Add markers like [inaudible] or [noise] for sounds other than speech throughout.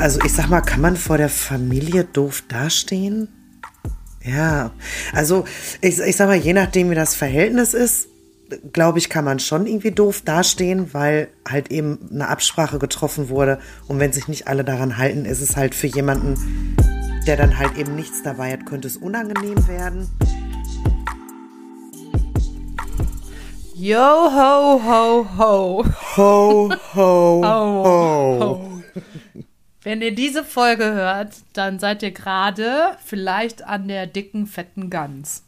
also ich sag mal, kann man vor der Familie doof dastehen? Ja, also ich, ich sag mal, je nachdem, wie das Verhältnis ist, glaube ich, kann man schon irgendwie doof dastehen, weil halt eben eine Absprache getroffen wurde. Und wenn sich nicht alle daran halten, ist es halt für jemanden, der dann halt eben nichts dabei hat, könnte es unangenehm werden. Yo, ho, ho, ho. Ho, ho, [laughs] Ho, ho. ho. Wenn ihr diese Folge hört, dann seid ihr gerade vielleicht an der dicken, fetten Gans.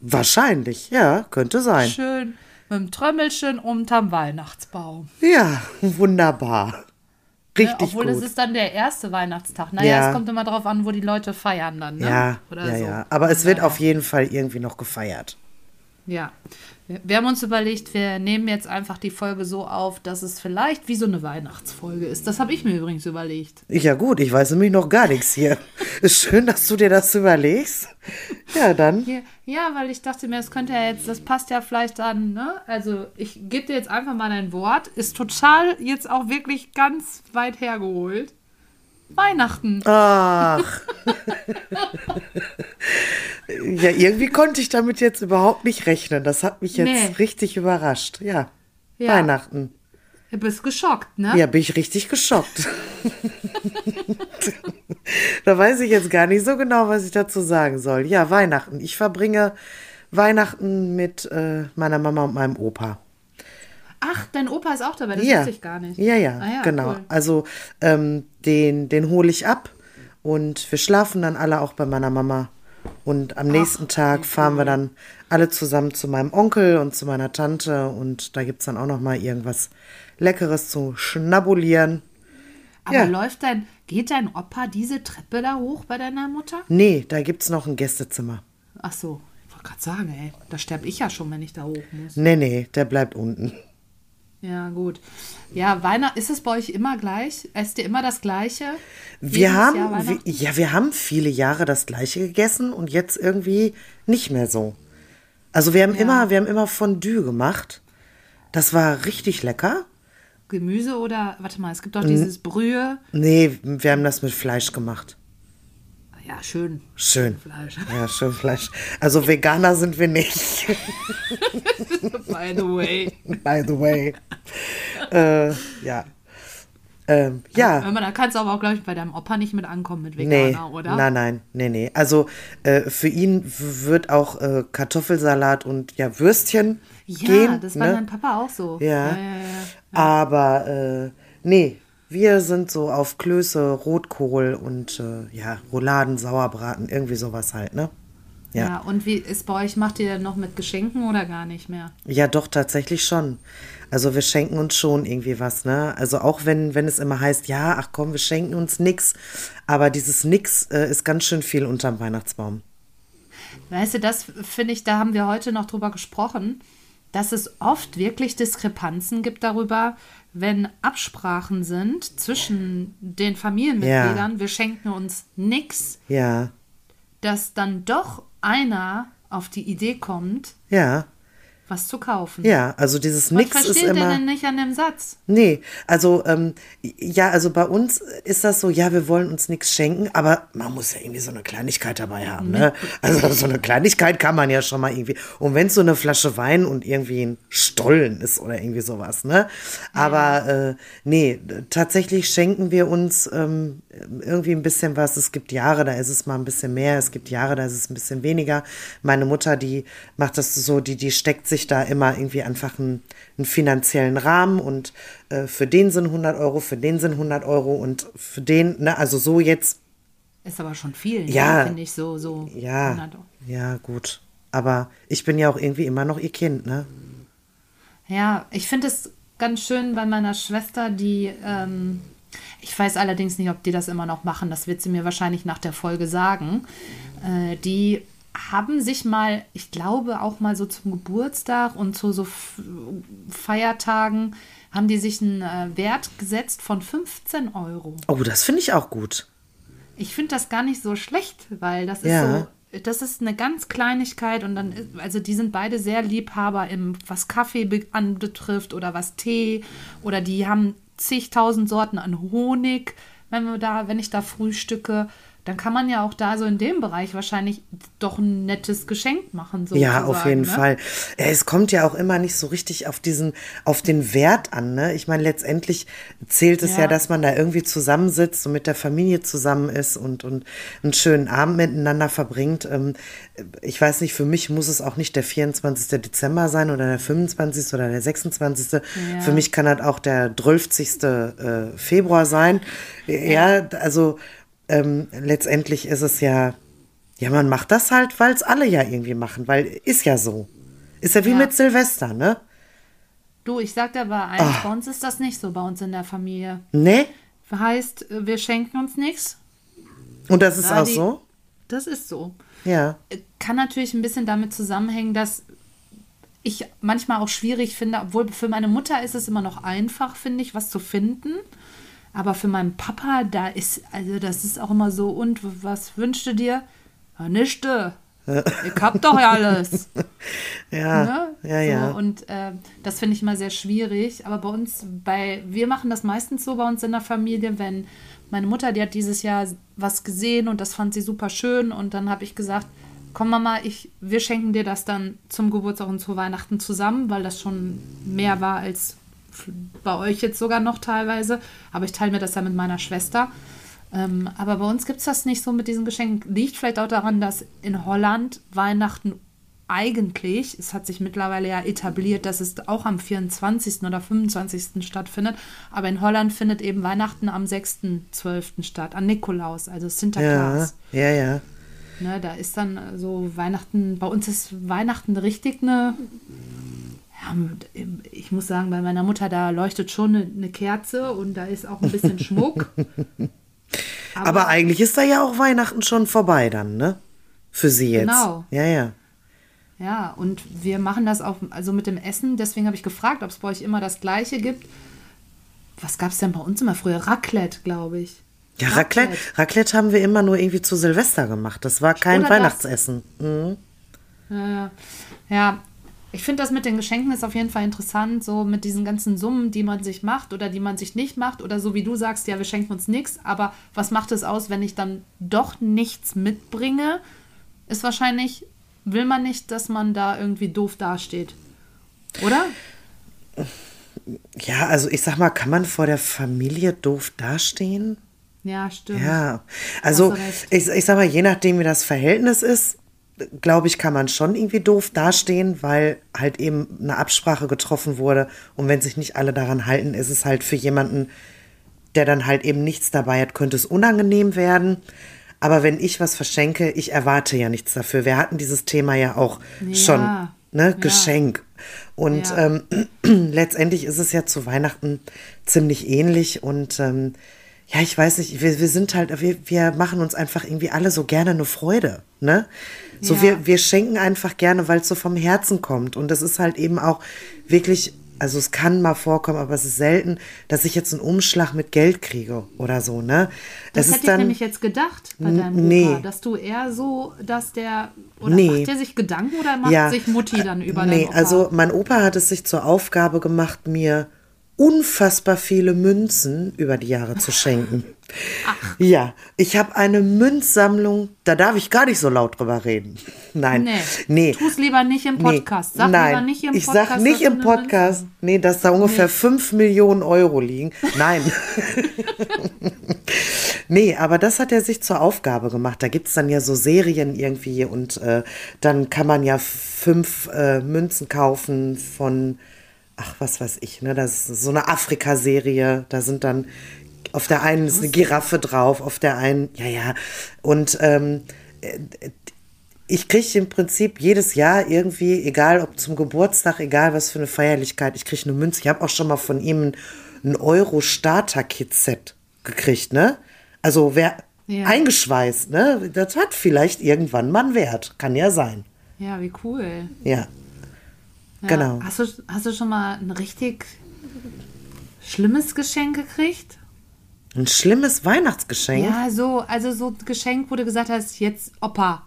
Wahrscheinlich, ja, könnte sein. Schön mit dem Trömmelchen unterm Weihnachtsbaum. Ja, wunderbar. Ne? Richtig Obwohl gut. es ist dann der erste Weihnachtstag. Naja, Ja. es kommt immer drauf an, wo die Leute feiern dann. Ne? ja, Oder ja, so. ja. Aber es wird Naja. auf jeden Fall irgendwie noch gefeiert. Ja. Wir, haben uns überlegt, wir nehmen jetzt einfach die Folge so auf, dass es vielleicht wie so eine Weihnachtsfolge ist. Das habe ich mir übrigens überlegt. Ja gut, ich weiß nämlich noch gar nichts hier. Ist schön, dass du dir das überlegst. Ja, dann. Ja, weil ich dachte mir, das könnte ja jetzt, das passt ja vielleicht dann, ne? Also ich gebe dir jetzt einfach mal ein Wort. Ist total jetzt auch wirklich ganz weit hergeholt. Weihnachten. Ach. [laughs] ja, irgendwie konnte ich damit jetzt überhaupt nicht rechnen. Das hat mich jetzt Nee. richtig überrascht. Ja. Ja. Weihnachten. Du bist geschockt, ne? Ja, bin ich richtig geschockt. [laughs] da weiß ich jetzt gar nicht so genau, was ich dazu sagen soll. Ja, Weihnachten. Ich verbringe Weihnachten mit äh, meiner Mama und meinem Opa. Ach, dein Opa ist auch dabei, das ja. wusste ich gar nicht. Ja, ja, Ah ja, genau. cool. Also ähm, den, den hole ich ab und wir schlafen dann alle auch bei meiner Mama. Und am nächsten Tag fahren wir dann alle zusammen zu meinem Onkel und zu meiner Tante und da gibt es dann auch noch mal irgendwas Leckeres zu schnabulieren. Aber Ja. läuft dein, geht dein Opa diese Treppe da hoch bei deiner Mutter? Nee, da gibt es noch ein Gästezimmer. Ach so, ich wollte gerade sagen, ey, da sterbe ich ja schon, wenn ich da hoch muss. Nee, nee, der bleibt unten. Ja, gut. Ja, Weihnachten, ist es bei euch immer gleich? Esst ihr immer das Gleiche? Wir haben, wir, ja, wir haben viele Jahre das Gleiche gegessen und jetzt irgendwie nicht mehr so. Also wir haben immer, wir haben immer Fondue gemacht. Das war richtig lecker. Gemüse oder, warte mal, es gibt doch dieses Brühe. Nee, wir haben das mit Fleisch gemacht. Ja, schön. Schön. Fleisch. Ja, schön Fleisch. Also Veganer sind wir nicht, [laughs] By the way. by the way. [laughs] äh, ja. Ähm, ja. Hör mal, da kannst du aber auch, glaube ich, bei deinem Opa nicht mit ankommen mit Nee, Veganer, oder? nein, nein, nee, nee. Also äh, für ihn wird auch äh, Kartoffelsalat und ja Würstchen Ja, gehen. das war ne? dein Papa auch so. Ja. ja, ja. Aber äh, nee, wir sind so auf Klöße, Rotkohl und äh, ja, Rouladen, Sauerbraten, irgendwie sowas halt, ne? Ja. Ja. und wie ist bei euch, macht ihr noch mit Geschenken oder gar nicht mehr? Ja, doch, tatsächlich schon. Also wir schenken uns schon irgendwie was, ne? Also auch wenn, wenn es immer heißt, ja, ach komm, wir schenken uns nix. Aber dieses Nix äh, ist ganz schön viel unterm Weihnachtsbaum. Weißt du, das finde ich, da haben wir heute noch drüber gesprochen, dass es oft wirklich Diskrepanzen gibt darüber, wenn Absprachen sind zwischen den Familienmitgliedern, wir schenken uns nix, Ja, dass dann doch einer auf die Idee kommt, ja, was zu kaufen. ja. Also dieses Was Nix ist immer. denn nicht an dem Satz? Nee, also ähm, ja, also bei uns ist das so, ja, wir wollen uns nichts schenken, aber man muss ja irgendwie so eine Kleinigkeit dabei haben, ne? Also so eine Kleinigkeit kann man ja schon mal irgendwie. Und wenn es so eine Flasche Wein und irgendwie ein Stollen ist oder irgendwie sowas, ne? Aber äh, nee, tatsächlich schenken wir uns ähm, irgendwie ein bisschen was. Es gibt Jahre, da ist es mal ein bisschen mehr, es gibt Jahre, da ist es ein bisschen weniger. Meine Mutter, die macht das so, die, die steckt sich da immer irgendwie einfach einen, einen finanziellen Rahmen und äh, für den sind 100 Euro, für den sind 100 Euro und für den, ne, also so jetzt, Ist aber schon viel, ne? Ja. finde ich so. so ja, 100 Euro. ja, gut. Aber ich bin ja auch irgendwie immer noch ihr Kind, ne? Ja, ich finde es ganz schön bei meiner Schwester, die, ähm, ich weiß allerdings nicht, ob die das immer noch machen, das wird sie mir wahrscheinlich nach der Folge sagen. Äh, die haben sich mal, ich glaube auch mal so zum Geburtstag und zu so Feiertagen, haben die sich einen äh, Wert gesetzt von 15 Euro. Oh, das finde ich auch gut. Ich finde das gar nicht so schlecht, weil das ist Ja. so, das ist eine ganz Kleinigkeit und dann, also die sind beide sehr Liebhaber im, was Kaffee be- anbetrifft oder was Tee oder die haben zigtausend Sorten an Honig, wenn wir da, wenn ich da frühstücke, dann kann man ja auch da so in dem Bereich wahrscheinlich doch ein nettes Geschenk machen. Ja, auf jeden ne? Fall. Ja, es kommt ja auch immer nicht so richtig auf diesen, auf den Wert an. Ne? Ich meine, letztendlich zählt es ja. Ja. dass man da irgendwie zusammensitzt und mit der Familie zusammen ist und, und einen schönen Abend miteinander verbringt. Ähm, Ich weiß nicht, für mich muss es auch nicht der 24. Dezember sein oder der 25. oder der 26. Für mich kann das auch der 12. äh, Februar sein. Ja, also ähm, letztendlich ist es ja, ja, man macht das halt, weil es alle ja irgendwie machen, weil ist ja so. Ist ja wie Ja. mit Silvester, ne? Du, ich sag dir aber eins, Ah. bei uns ist das nicht so, bei uns in der Familie. Ne? Heißt, wir schenken uns nichts. Und das ist Ja, auch die- so? Das ist so. Ja. Kann natürlich ein bisschen damit zusammenhängen, dass ich manchmal auch schwierig finde, obwohl für meine Mutter ist es immer noch einfach, finde ich, was zu finden. Aber für meinen Papa, da ist, also das ist auch immer so, und was wünschst du dir? Ja, nichte. Ich hab doch alles. [laughs] Ja. Ne? Ja, so, ja. Und äh, das finde ich immer sehr schwierig. Aber bei uns, bei, wir machen das meistens so bei uns in der Familie, wenn meine Mutter, die hat dieses Jahr was gesehen und das fand sie super schön. Und dann habe ich gesagt, komm Mama, ich, wir schenken dir das dann zum Geburtstag und zu Weihnachten zusammen, weil das schon mehr war als bei euch jetzt sogar noch teilweise. Aber ich teile mir das ja mit meiner Schwester. Ähm, aber bei uns gibt es das nicht so mit diesen Geschenken. Liegt vielleicht auch daran, dass in Holland Weihnachten eigentlich, es hat sich mittlerweile ja etabliert, dass es auch am 24. oder 25. stattfindet, aber in Holland findet eben Weihnachten am 6.12. statt, an Nikolaus, also Ja, Sinterklaas. ja, ja. Ne, da ist dann so Weihnachten, bei uns ist Weihnachten richtig eine, ja, ich muss sagen, bei meiner Mutter, da leuchtet schon eine, eine Kerze und da ist auch ein bisschen [laughs] Schmuck. Aber, eigentlich ist da ja auch Weihnachten schon vorbei dann, ne? Für sie jetzt. Genau. Ja, ja. Ja, und wir machen das auch, also mit dem Essen, deswegen habe ich gefragt, ob es bei euch immer das Gleiche gibt. Was gab es denn bei uns immer früher? Raclette, glaube ich. Ja, Raclette, Raclette haben wir immer nur irgendwie zu Silvester gemacht. Das war kein Oder das. Weihnachtsessen. Mhm. Ja, ja. Ich finde das mit den Geschenken ist auf jeden Fall interessant, so mit diesen ganzen Summen, die man sich macht oder die man sich nicht macht oder so wie du sagst, ja, wir schenken uns nichts, aber was macht es aus, wenn ich dann doch nichts mitbringe? Ist wahrscheinlich, will man nicht, dass man da irgendwie doof dasteht. Oder? Ja, also ich sag mal, kann man vor der Familie doof dastehen? Ja, stimmt. Ja, also ich, ich sag mal, je nachdem, wie das Verhältnis ist, glaube ich, kann man schon irgendwie doof dastehen, weil halt eben eine Absprache getroffen wurde. Und wenn sich nicht alle daran halten, ist es halt für jemanden, der dann halt eben nichts dabei hat, könnte es unangenehm werden. Aber wenn ich was verschenke, ich erwarte ja nichts dafür. Wir hatten dieses Thema ja auch Ja, schon, ne, ja. Geschenk. Und Ja. ähm, [clears throat] letztendlich ist es ja zu Weihnachten ziemlich ähnlich und ähm, ja, ich weiß nicht, wir, wir sind halt, wir, wir machen uns einfach irgendwie alle so gerne eine Freude, ne? So, Ja. wir, wir schenken einfach gerne, weil es so vom Herzen kommt. Und das ist halt eben auch wirklich, also es kann mal vorkommen, aber es ist selten, dass ich jetzt einen Umschlag mit Geld kriege oder so, ne? Das ist hätte ich nämlich jetzt gedacht bei deinem Opa, nee. dass du eher so, dass der oder Nee. macht der sich Gedanken oder macht sich Mutti dann über Nee, Opa? also mein Opa hat es sich zur Aufgabe gemacht, mir unfassbar viele Münzen über die Jahre zu schenken. Ja, ich habe eine Münzsammlung, da darf ich gar nicht so laut drüber reden. [laughs] Nein, nee, nee. tu es lieber nicht im Podcast. Sag Nein, lieber nicht im ich Podcast. sag nicht im Podcast, nee, dass da ungefähr 5 Millionen Euro liegen. Nein. [laughs] nee, aber das hat er sich zur Aufgabe gemacht. Da gibt es dann ja so Serien irgendwie und äh, dann kann man ja fünf äh, Münzen kaufen von, ach, was weiß ich, ne? Das ist so eine Afrika-Serie. Da sind dann auf der einen ist eine Giraffe drauf, auf der einen, ja, ja. Und ähm, ich kriege im Prinzip jedes Jahr irgendwie, egal ob zum Geburtstag, egal was für eine Feierlichkeit, ich kriege eine Münze. Ich habe auch schon mal von ihm ein, ein Euro-Starter-Kit-Set gekriegt, ne? Also wer Ja. eingeschweißt, ne? Das hat vielleicht irgendwann mal einen Wert. Kann ja sein. Ja, wie cool. Ja. Ja. Genau. Hast du, hast du schon mal ein richtig schlimmes Geschenk gekriegt? Ein schlimmes Weihnachtsgeschenk. Ja, so, also so ein Geschenk, wo du gesagt hast, jetzt Opa,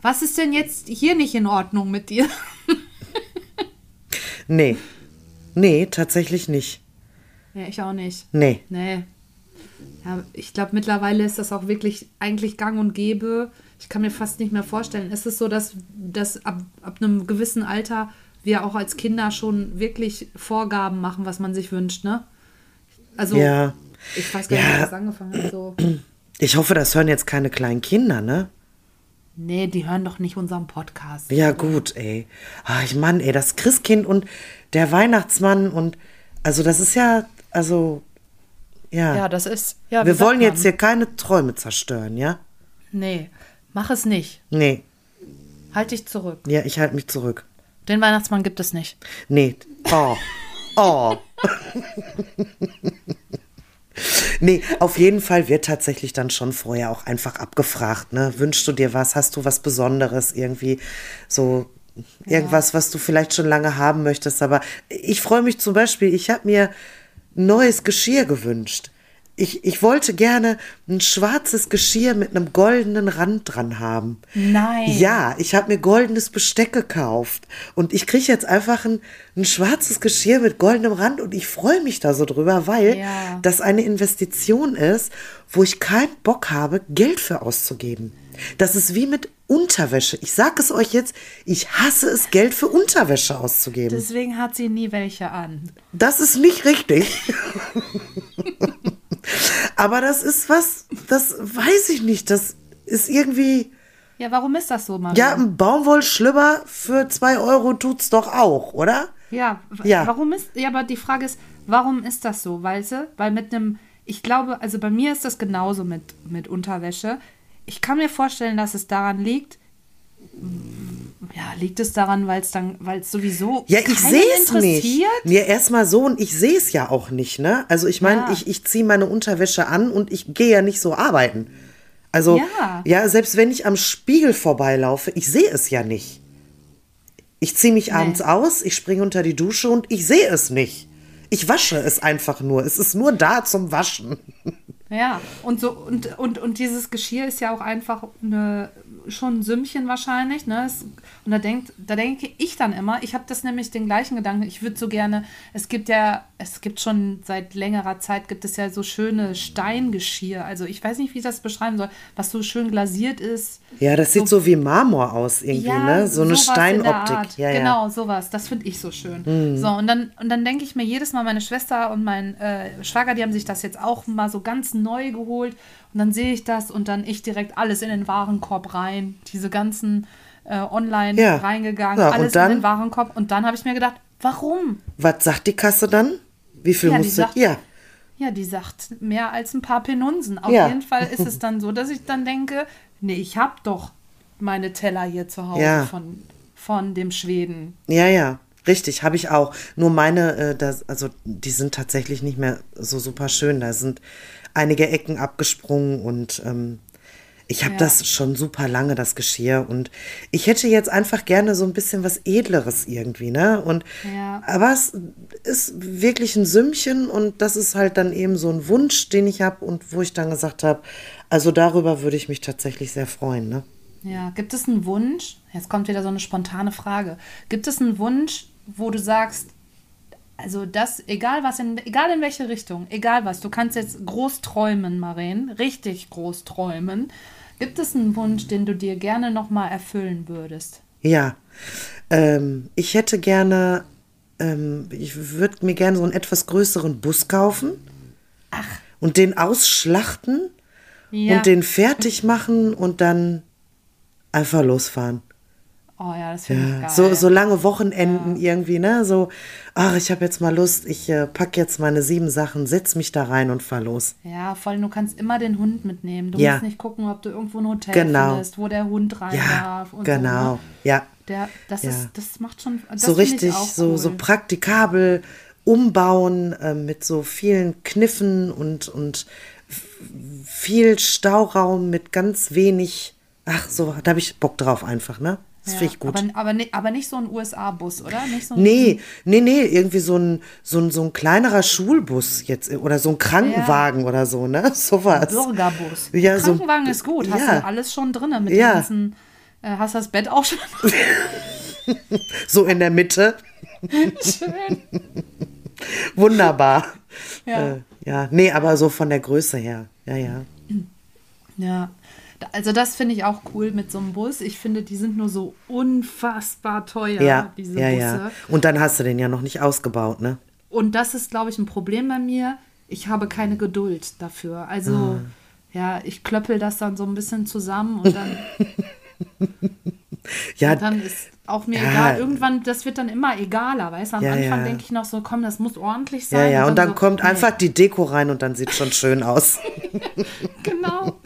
was ist denn jetzt hier nicht in Ordnung mit dir? [laughs] Nee. Nee, tatsächlich nicht. Ja, ich auch nicht. Nee. Nee. Ja, ich glaube, mittlerweile ist das auch wirklich eigentlich gang und gäbe. Ich kann mir fast nicht mehr vorstellen. Ist es so, dass, dass ab, ab einem gewissen Alter wir auch als Kinder schon wirklich Vorgaben machen, was man sich wünscht, ne? Also, Ja. ich weiß gar nicht, Ja. wie das angefangen hat. So. Ich hoffe, das hören jetzt keine kleinen Kinder, ne? Nee, die hören doch nicht unseren Podcast. Ja, gut, ey. Ah, ich Mann, ey, das Christkind und der Weihnachtsmann und also das ist ja, also ja. Ja, das ist. Ja, Wir wollen man? jetzt hier keine Träume zerstören, ja? Nee, mach es nicht. Nee, Halt dich zurück. ja, ich halte mich zurück. Den Weihnachtsmann gibt es nicht. Nee. Oh. Oh. Nee, auf jeden Fall wird tatsächlich dann schon vorher auch einfach abgefragt, ne? Wünschst du dir was? Hast du was Besonderes? Irgendwie so irgendwas, was du vielleicht schon lange haben möchtest. Aber ich freue mich zum Beispiel, ich habe mir neues Geschirr gewünscht. Ich, ich wollte gerne ein schwarzes Geschirr mit einem goldenen Rand dran haben. Nein. Ja, ich habe mir goldenes Besteck gekauft und ich kriege jetzt einfach ein, ein schwarzes Geschirr mit goldenem Rand und ich freue mich da so drüber, weil Ja. das eine Investition ist, wo ich keinen Bock habe, Geld für auszugeben. Das ist wie mit Unterwäsche. Ich sage es euch jetzt, ich hasse es, Geld für Unterwäsche auszugeben. Deswegen hat sie nie welche an. Das ist nicht richtig. [laughs] Aber das ist was, das weiß ich nicht. Das ist irgendwie. Ja, warum ist das so, Maria? Ja, ein Baumwollschlüpper für zwei Euro tut's doch auch, oder? Ja, Ja. warum ist, ja, aber die Frage ist, warum ist das so, weißt du? Weil mit einem, ich glaube, also bei mir ist das genauso mit, mit Unterwäsche. Ich kann mir vorstellen, dass es daran liegt, ja, liegt es daran, weil es dann, weil es sowieso Ja, ich sehe es nicht. interessiert? Ja, erstmal so und ich sehe es ja auch nicht, ne? Also ich meine, Ja. ich, ich ziehe meine Unterwäsche an und ich gehe ja nicht so arbeiten. Also, Ja. ja, selbst wenn ich am Spiegel vorbeilaufe, ich sehe es ja nicht. Ich ziehe mich abends aus, ich springe unter die Dusche und ich sehe es nicht. Ich wasche es einfach nur. Es ist nur da zum Waschen. Ja, und so, und, und, und dieses Geschirr ist ja auch einfach eine, schon ein Sümmchen wahrscheinlich, ne? Es, und da denkt, da denke ich dann immer, ich habe das nämlich den gleichen Gedanken, ich würde so gerne, es gibt ja, es gibt schon seit längerer Zeit gibt es ja so schöne Steingeschirr. Also ich weiß nicht, wie ich das beschreiben soll, was so schön glasiert ist. Ja, das sieht so wie Marmor aus irgendwie, ne? So eine Steinoptik. Ja, ja. Genau, sowas. Das finde ich so schön. So, und dann, und dann denke ich mir jedes Mal, meine Schwester und mein äh, Schwager, die haben sich das jetzt auch mal so ganz neu geholt. Und dann sehe ich das und dann ich direkt alles in den Warenkorb rein. Diese ganzen äh, online Ja. reingegangen, Ja, alles dann? in den Warenkorb. Und dann habe ich mir gedacht, warum? Was sagt die Kasse dann? Wie viel Ja, musst du? sagt- Ja. Ja, die sagt mehr als ein paar Penunsen. Auf Ja. jeden Fall ist es [laughs] dann so, dass ich dann denke, nee, ich habe doch meine Teller hier zu Hause von, von dem Schweden. Ja, ja, richtig, habe ich auch. Nur meine, äh, das, also die sind tatsächlich nicht mehr so super schön. Da sind einige Ecken abgesprungen und ähm, ich habe Ja. das schon super lange, das Geschirr. Und ich hätte jetzt einfach gerne so ein bisschen was Edleres irgendwie, ne? Und Ja. aber es ist wirklich ein Sümmchen und das ist halt dann eben so ein Wunsch, den ich habe und wo ich dann gesagt habe, also darüber würde ich mich tatsächlich sehr freuen, ne? Ja, gibt es einen Wunsch? Jetzt kommt wieder so eine spontane Frage. Gibt es einen Wunsch, wo du sagst, also das, egal was, in, egal in welche Richtung, egal was, du kannst jetzt groß träumen, Maren, richtig groß träumen. Gibt es einen Wunsch, den du dir gerne nochmal erfüllen würdest? Ja, ähm, ich hätte gerne, ähm, ich würde mir gerne so einen etwas größeren Bus kaufen und den ausschlachten Ja. und den fertig machen und dann einfach losfahren. Oh ja, das finde ich geil. So, so lange Wochenenden irgendwie, ne? So, ach, ich habe jetzt mal Lust, ich äh, pack jetzt meine sieben Sachen, setz mich da rein und fahr los. Ja, vor allem, du kannst immer den Hund mitnehmen. Du Ja. musst nicht gucken, ob du irgendwo ein Hotel Genau. findest, wo der Hund rein Ja, darf. Und genau, So, ne? ja. Der, das, Ja. ist, das macht schon. Das so richtig, so, cool. so praktikabel umbauen äh, mit so vielen Kniffen und, und viel Stauraum mit ganz wenig. Ach, so, da habe ich Bock drauf einfach, ne? Das Ja, finde ich gut. Aber, aber, aber nicht so ein USA-Bus, oder? Nicht so Nee, nee, nee, irgendwie so ein, so ein, so ein kleinerer Schulbus jetzt oder so ein Krankenwagen oder so, ne? [laughs] Sowas. Bürgerbus. Ja, so- Krankenwagen ist gut. Hast ja. du alles schon drin mit Ja. den ganzen. Äh, hast du das Bett auch schon? [laughs] So in der Mitte. Schön. [laughs] Wunderbar. Ja. Äh, ja. Nee, aber so von der Größe her. Ja, ja. Ja. Also das finde ich auch cool mit so einem Bus. Ich finde, die sind nur so unfassbar teuer, Ja, diese ja, Busse. ja. Und dann hast du den ja noch nicht ausgebaut, ne? Und das ist, glaube ich, ein Problem bei mir. Ich habe keine Geduld dafür. Also, Ah. ja, ich klöppel das dann so ein bisschen zusammen und dann, [laughs] Ja, und dann ist auch mir Ja. egal. Irgendwann, das wird dann immer egaler, weißt du? Am Ja, Anfang ja. denke ich noch so, komm, das muss ordentlich ja, sein. ja. Und dann so, kommt nee, einfach die Deko rein und dann sieht schon schön aus. [laughs] Genau.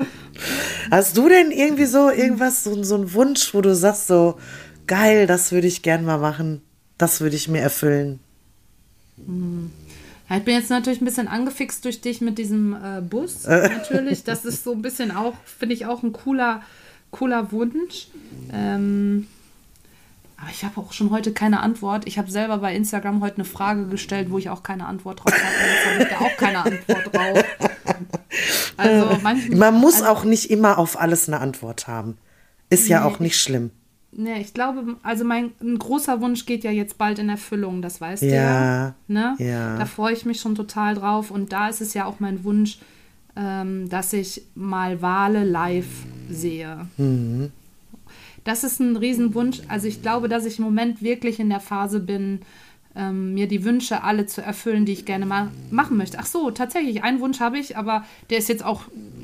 Hast du denn irgendwie so irgendwas, so, so einen Wunsch, wo du sagst, so geil, das würde ich gern mal machen, das würde ich mir erfüllen? Ja, ich bin jetzt natürlich ein bisschen angefixt durch dich mit diesem äh, Bus. [laughs] Natürlich, das ist so ein bisschen auch, finde ich auch ein cooler, cooler Wunsch. Ähm, aber ich habe auch schon heute keine Antwort. Ich habe selber bei Instagram heute eine Frage gestellt, wo ich auch keine Antwort drauf hatte. Jetzt habe ich da auch keine Antwort drauf. Also manchmal. Man muss auch nicht immer auf alles eine Antwort haben. Ist ja Nee, auch nicht schlimm. Nee, ich glaube, also mein ein großer Wunsch geht ja jetzt bald in Erfüllung, das weißt du Ja, ja. Ne? ja. Da freue ich mich schon total drauf. Und da ist es ja auch mein Wunsch, ähm, dass ich mal Wale live sehe. Mhm. Das ist ein Riesenwunsch. Also ich glaube, dass ich im Moment wirklich in der Phase bin, ähm, mir die Wünsche alle zu erfüllen, die ich gerne mal machen möchte. Ach so, tatsächlich, einen Wunsch habe ich, aber der ist jetzt auch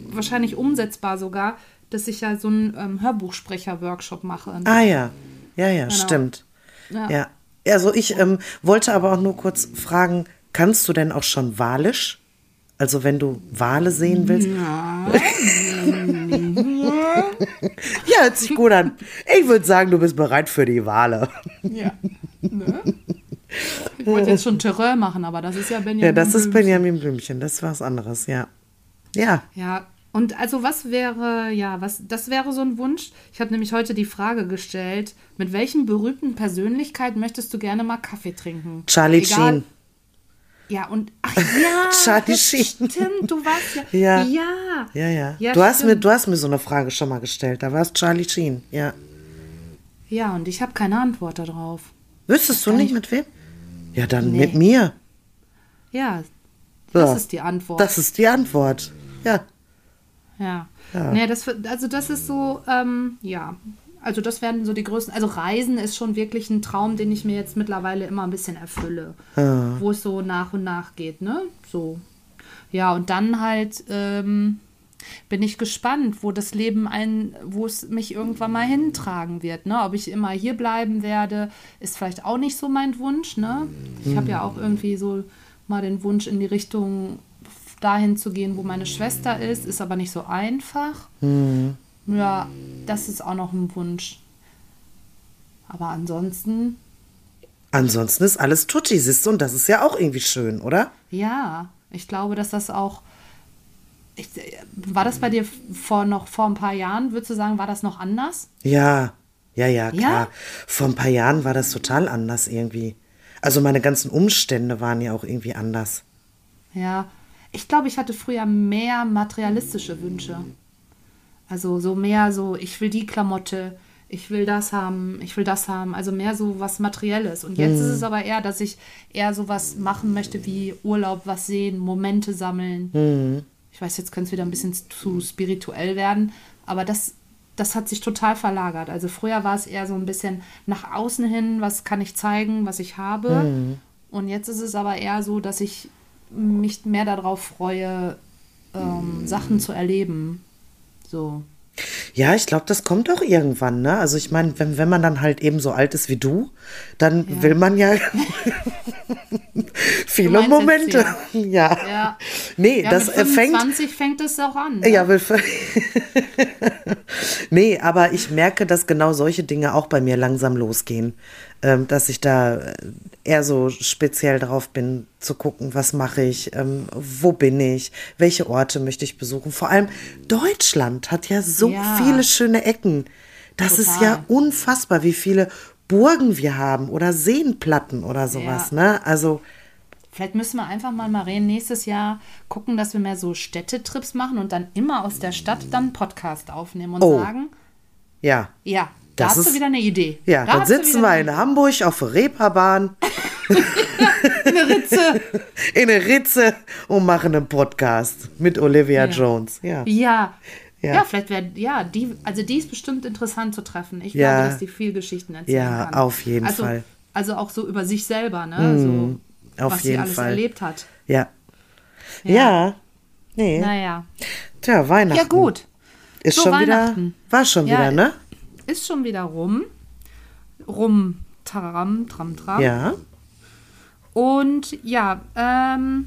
wahrscheinlich umsetzbar sogar, dass ich ja so einen ähm, Hörbuchsprecher-Workshop mache. Ah ja, ja, ja, stimmt. Ja. Ja. Also ich ähm, wollte aber auch nur kurz fragen, kannst du denn auch schon Walisch? Also wenn du Wale sehen willst? [laughs] Ja, hört sich gut an. Ich würde sagen, du bist bereit für die Wale. Ja. Ne? Ich wollte jetzt schon Terreur machen, aber das ist ja Benjamin. Ja, das ist Blümchen. Benjamin Blümchen, das ist was anderes, ja. Ja, Ja, und also was wäre, ja, was, das wäre so ein Wunsch. Ich habe nämlich heute die Frage gestellt, mit welchen berühmten Persönlichkeiten möchtest du gerne mal Kaffee trinken? Charlie Egal- Sheen. Ja, und ach ja, [laughs] Charlie Sheen. Stimmt, du warst ja. Ja. Ja. Ja, ja. Ja, du, hast mir, du hast mir so eine Frage schon mal gestellt. Da war es Charlie Sheen. Ja. Ja, und ich habe keine Antwort darauf. Wüsstest du nicht ich- mit wem? Ja, dann Nee. mit mir. Ja, das Ja. ist die Antwort. Das ist die Antwort. Ja. Ja. Ja. Nee, das, also das ist so, ähm, ja. Also das werden so die größten. Also Reisen ist schon wirklich ein Traum, den ich mir jetzt mittlerweile immer ein bisschen erfülle. Wo es so nach und nach geht, ne? So. Ja, und dann halt ähm, bin ich gespannt, wo das Leben ein, wo es mich irgendwann mal hintragen wird, ne? Ob ich immer hier bleiben werde, ist vielleicht auch nicht so mein Wunsch, ne? Ich habe ja auch irgendwie so mal den Wunsch in die Richtung dahin zu gehen, wo meine Schwester ist, ist aber nicht so einfach. Ja, das ist auch noch ein Wunsch. Aber ansonsten, Ansonsten ist alles Tutti, siehst du, und das ist ja auch irgendwie schön, oder? ja, ich glaube, dass das auch. Ich, war das bei dir vor noch vor ein paar Jahren? Würdest du sagen, war das noch anders? Ja, ja, ja, klar. Ja? Vor ein paar Jahren war das total anders irgendwie. Also meine ganzen Umstände waren ja auch irgendwie anders. Ja, ich glaube, ich hatte früher mehr materialistische Wünsche. Also so mehr so, ich will die Klamotte, ich will das haben, ich will das haben. Also mehr so was Materielles. Und jetzt ist es aber eher, dass ich eher so was machen möchte wie Urlaub, was sehen, Momente sammeln. Ich weiß, jetzt könnte es wieder ein bisschen zu spirituell werden, aber das, das hat sich total verlagert. Also früher war es eher so ein bisschen nach außen hin, was kann ich zeigen, was ich habe. Und jetzt ist es aber eher so, dass ich mich mehr darauf freue, ähm, Sachen zu erleben. So. Ja, ich glaube, das kommt auch irgendwann, ne? Also ich meine, wenn, wenn man dann halt eben so alt ist wie du, dann will man ja [laughs] viele Momente. [laughs] Ja. Ja. Nee, Ja, das mit äh, fängt. 25 fängt es auch an. ne? Ja, will [laughs] nee, aber ich merke, dass genau solche Dinge auch bei mir langsam losgehen. Ähm, dass ich da äh, eher so speziell drauf bin, zu gucken, was mache ich, ähm, wo bin ich, welche Orte möchte ich besuchen. Vor allem Deutschland hat ja so Ja. viele schöne Ecken. Das ist ja Total. unfassbar, wie viele Burgen wir haben oder Seenplatten oder sowas, Ja. ne? Also, Vielleicht müssen wir einfach mal, Maren, nächstes Jahr gucken, dass wir mehr so Städtetrips machen und dann immer aus der Stadt dann Podcast aufnehmen und Oh. sagen, ja. ja, da Das hast du ist- wieder eine Idee. Ja, Da dann hast du sitzen wir in Hamburg auf der Reeperbahn. [laughs] Eine Ritze. [laughs] in eine Ritze und machen einen Podcast mit Olivia Jones. Ja. Ja. Ja. Ja, vielleicht wäre, ja, die, also die ist bestimmt interessant zu treffen. Ich Ja. glaube, dass die viel Geschichten erzählen Ja, kann. auf jeden also, Fall. Mhm. Also auch so über sich selber, ne? so, auf was jeden sie alles Fall. erlebt hat. Ja. Ja. Nee. Naja. Tja, Weihnachten. Ja, gut. Ist So schon wieder. War schon Ja. wieder, ne? Ist schon wieder rum. Rum, taram, tram, tram. Ja. Und ja, ähm,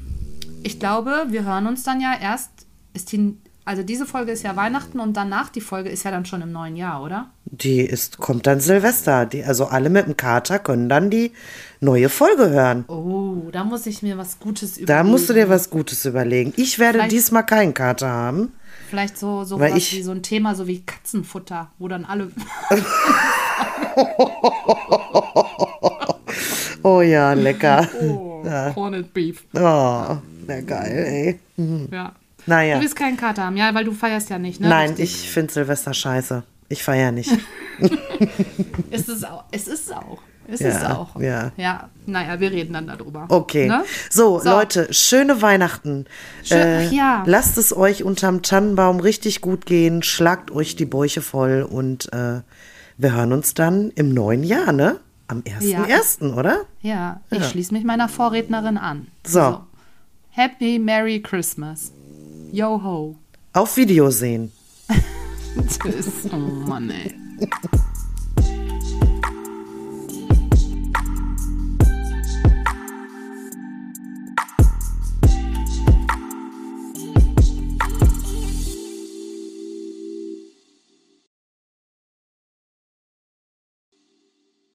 ich glaube, wir hören uns dann ja erst, ist die, also diese Folge ist ja Weihnachten und danach die Folge ist ja dann schon im neuen Jahr, oder? Die ist, kommt dann Silvester. Die, also alle mit dem Kater können dann die neue Folge hören. Oh, da muss ich mir was Gutes überlegen. Da musst du dir was Gutes überlegen. Ich werde Vielleicht- diesmal keinen Kater haben. Vielleicht so, so Weil was ich- wie so ein Thema, so wie Katzenfutter, wo dann alle. [laughs] Oh ja, lecker. Oh, Corned Beef. Oh, na geil, ey. Ja. Naja. Du willst keinen Kater haben, ja, weil du feierst ja nicht, ne? Nein, Richtig. ich finde Silvester scheiße. Ich feiere nicht. [laughs] Es ist auch. Es ist auch. Es Ja, ist auch. ja. Ja, naja, wir reden dann darüber. Okay. Ne? So, So. Leute, schöne Weihnachten. Äh, Schön- ja. Lasst es euch unterm Tannenbaum richtig gut gehen. Schlagt euch die Bäuche voll und äh, wir hören uns dann im neuen Jahr, ne? Am 1.1., oder? Ja, ich schließe mich meiner Vorrednerin an. So. Happy Merry Christmas. Yo ho. Auf Video sehen. [laughs] Tschüss. Oh Mann, ey.